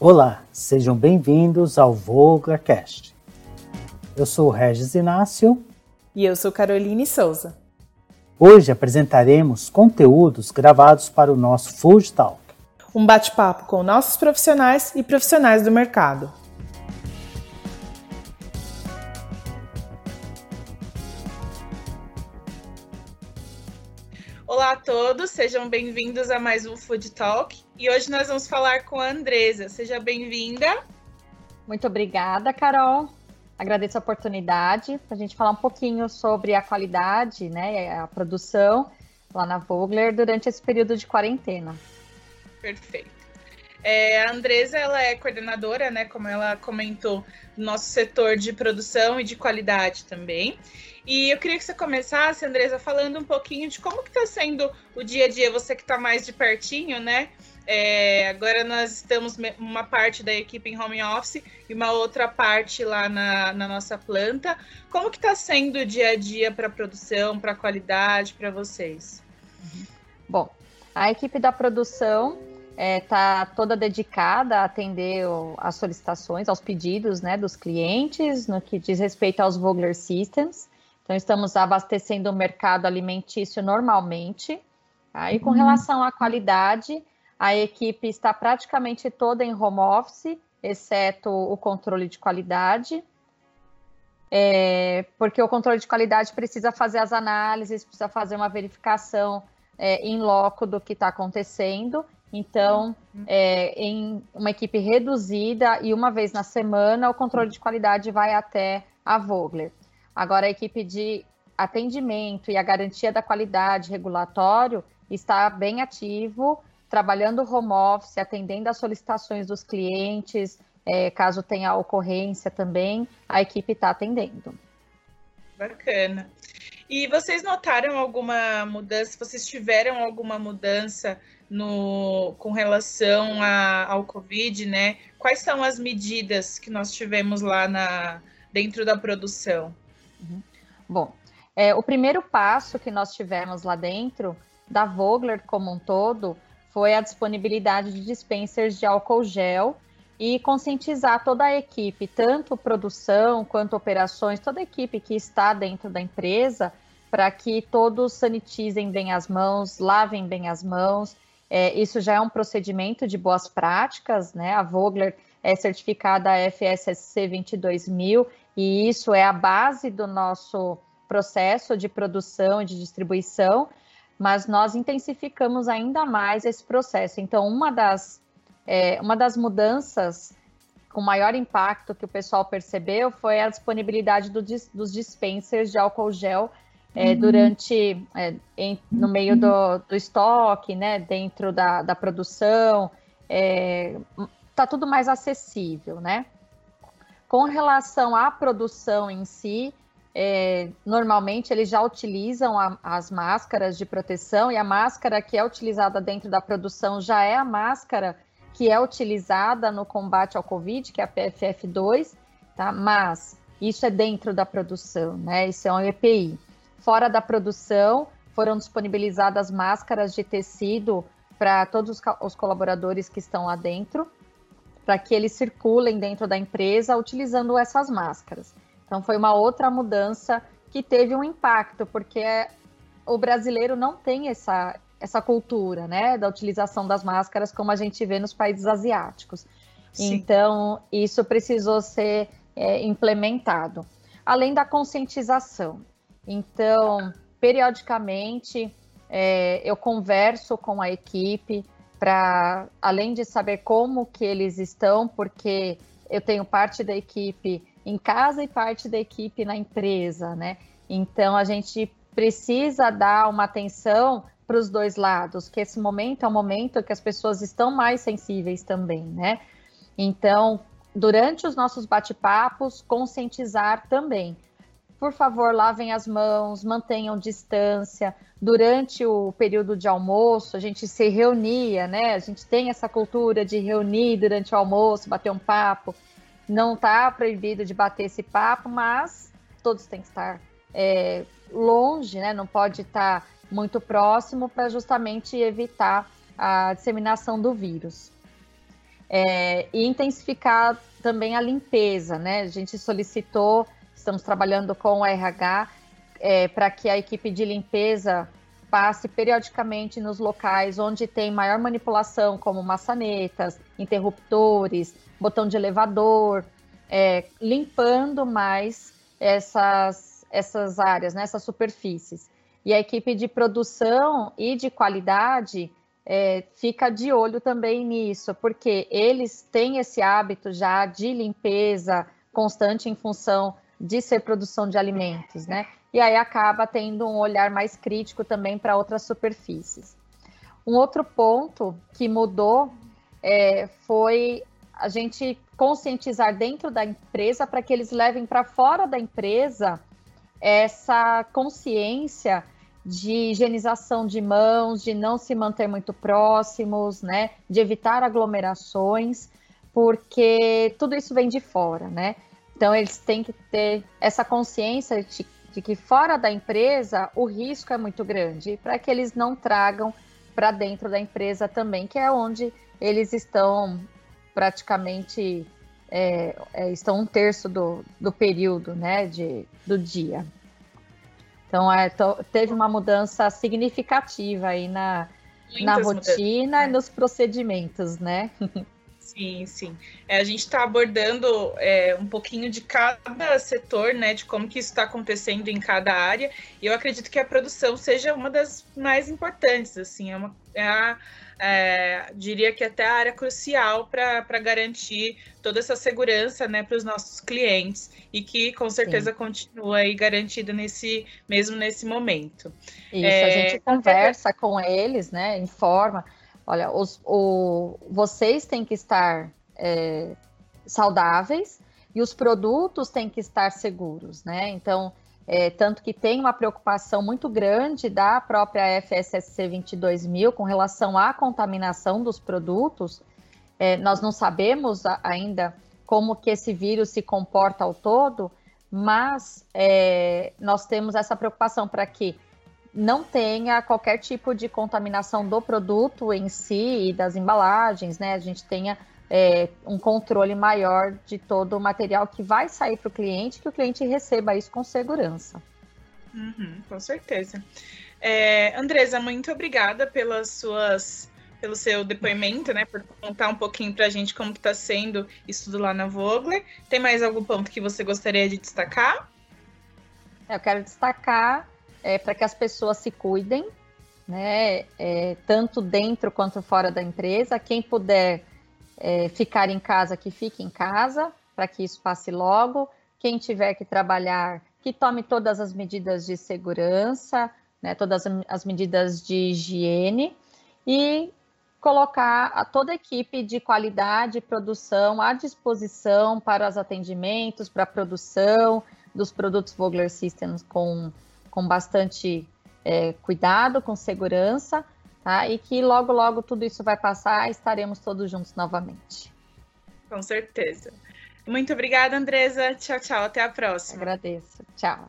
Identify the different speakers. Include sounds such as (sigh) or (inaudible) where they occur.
Speaker 1: Olá, sejam bem-vindos ao VoglerCast. Eu sou Regis Inácio.
Speaker 2: E eu sou Caroline Souza.
Speaker 1: Hoje apresentaremos conteúdos gravados para o nosso Food Talk.
Speaker 2: Um bate-papo com nossos profissionais e profissionais do mercado. Olá a todos, sejam bem-vindos a mais um Food Talk. E hoje nós vamos falar com a Andresa. Seja bem-vinda.
Speaker 3: Muito obrigada, Carol. Agradeço a oportunidade para a gente falar um pouquinho sobre a qualidade, né, a produção lá na Vogler durante esse período de quarentena.
Speaker 2: Perfeito. É, a Andresa ela é coordenadora, né, como ela comentou, do nosso setor de produção e de qualidade também. E eu queria que você começasse, Andresa, falando um pouquinho de como que está sendo o dia a dia, você que está mais de pertinho, né? É, agora nós estamos uma parte da equipe em home office e uma outra parte lá na, na nossa planta. Como que está sendo o dia a dia para a produção, para a qualidade, para vocês?
Speaker 3: Bom, a equipe da produção está é, tá toda dedicada a atender as solicitações, aos pedidos né, dos clientes, no que diz respeito aos Vogler Systems. Então, estamos abastecendo o mercado alimentício normalmente. Tá? E com uhum. relação à qualidade, a equipe está praticamente toda em home office, exceto o controle de qualidade. É, porque o controle de qualidade precisa fazer as análises, precisa fazer uma verificação é, em loco do que está acontecendo. Então, é, em uma equipe reduzida e uma vez na semana, o controle de qualidade vai até a Vogler. Agora, a equipe de atendimento e a garantia da qualidade regulatório está bem ativo trabalhando home office, atendendo às solicitações dos clientes, é, caso tenha ocorrência também, a equipe está atendendo.
Speaker 2: Bacana. E vocês notaram alguma mudança? Vocês tiveram alguma mudança no, com relação a, ao Covid, né? Quais são as medidas que nós tivemos lá na, dentro da produção?
Speaker 3: Uhum. Bom, é, o primeiro passo que nós tivemos lá dentro, da Vogler como um todo, foi a disponibilidade de dispensers de álcool gel e conscientizar toda a equipe, tanto produção quanto operações, toda a equipe que está dentro da empresa, para que todos sanitizem bem as mãos, lavem bem as mãos. É, isso já é um procedimento de boas práticas, né? A Vogler é certificada FSSC 22000 e isso é a base do nosso processo de produção e de distribuição mas nós intensificamos ainda mais esse processo. Então, uma das, é, uma das mudanças com maior impacto que o pessoal percebeu foi a disponibilidade do, dos dispensers de álcool gel é, uhum. durante é, em, no meio do, do, estoque, né, dentro da, da produção, está é, tudo mais acessível, né? Com relação à produção em si, é, normalmente eles já utilizam a, as máscaras de proteção e a máscara que é utilizada dentro da produção já é a máscara que é utilizada no combate ao Covid, que é a PFF2, tá? Mas isso é dentro da produção, né? Isso é um EPI. Fora da produção, foram disponibilizadas máscaras de tecido para todos os colaboradores que estão lá dentro, para que eles circulem dentro da empresa utilizando essas máscaras. Então foi uma outra mudança que teve um impacto, porque o brasileiro não tem essa, essa cultura, né, da utilização das máscaras como a gente vê nos países asiáticos. Sim. Então, isso precisou ser é, implementado. Além da conscientização. Então, periodicamente, é, eu converso com a equipe para, além de saber como que eles estão, porque eu tenho parte da equipe em casa e parte da equipe na empresa, né? Então a gente precisa dar uma atenção para os dois lados, que esse momento é um momento que as pessoas estão mais sensíveis também, né? Então, durante os nossos bate-papos, conscientizar também. Por favor, lavem as mãos, mantenham distância. Durante o período de almoço, a gente se reunia, né? A gente tem essa cultura de reunir durante o almoço, bater um papo. Não está proibido de bater esse papo, mas todos têm que estar é, longe, né? Não pode estar muito próximo para justamente evitar a disseminação do vírus. é, e intensificar também a limpeza, né? A gente solicitou, estamos trabalhando com o RH é, para que a equipe de limpeza passe periodicamente nos locais onde tem maior manipulação, como maçanetas, interruptores, botão de elevador, é, limpando mais essas, essas áreas, né, essas superfícies. E a equipe de produção e de qualidade é, fica de olho também nisso, porque eles têm esse hábito já de limpeza constante em função de ser produção de alimentos, né? E aí acaba tendo um olhar mais crítico também para outras superfícies. Um outro ponto que mudou é, foi a gente conscientizar dentro da empresa para que eles levem para fora da empresa essa consciência de higienização de mãos, de não se manter muito próximos, né, de evitar aglomerações, porque tudo isso vem de fora, né? Então eles têm que ter essa consciência de, de que fora da empresa o risco é muito grande, para que eles não tragam para dentro da empresa também, que é onde eles estão praticamente é, é, estão um terço do, do período né, de, do dia. Então, é, teve uma mudança significativa aí na, na rotina e né? nos procedimentos, né? (laughs)
Speaker 2: Sim, sim. É, a gente está abordando é, um pouquinho de cada setor, né? De como que isso está acontecendo em cada área. E eu acredito que a produção seja uma das mais importantes, assim, é, uma, é a é, diria que até a área crucial para garantir toda essa segurança né, para os nossos clientes e que com certeza Sim. continua aí garantida nesse mesmo nesse momento.
Speaker 3: Isso, é, a gente conversa com eles, né? Informa. Olha, os, o, vocês têm que estar é, saudáveis e os produtos têm que estar seguros, né? Então, é, tanto que tem uma preocupação muito grande da própria FSSC 22000 com relação à contaminação dos produtos. É, nós não sabemos ainda como que esse vírus se comporta ao todo, mas é, nós temos essa preocupação para que não tenha qualquer tipo de contaminação do produto em si e das embalagens, né? A gente tenha é, um controle maior de todo o material que vai sair para o cliente, que o cliente receba isso com segurança.
Speaker 2: Uhum, com certeza. É, Andresa, muito obrigada pelas suas, pelo seu depoimento, né, por contar um pouquinho para a gente como está sendo isso tudo lá na Vogler. Tem mais algum ponto que você gostaria de destacar?
Speaker 3: Eu quero destacar é, para que as pessoas se cuidem, né, é, tanto dentro quanto fora da empresa. Quem puder é, ficar em casa, que fique em casa, para que isso passe logo. Quem tiver que trabalhar, que tome todas as medidas de segurança, né, todas as medidas de higiene e colocar a toda a equipe de qualidade e produção à disposição para os atendimentos, para a produção dos produtos Vogler Systems com, com bastante é, cuidado, com segurança, tá? E que logo, logo tudo isso vai passar e estaremos todos juntos novamente.
Speaker 2: Com certeza. Muito obrigada, Andresa. Tchau, tchau. Até a próxima.
Speaker 3: Agradeço. Tchau.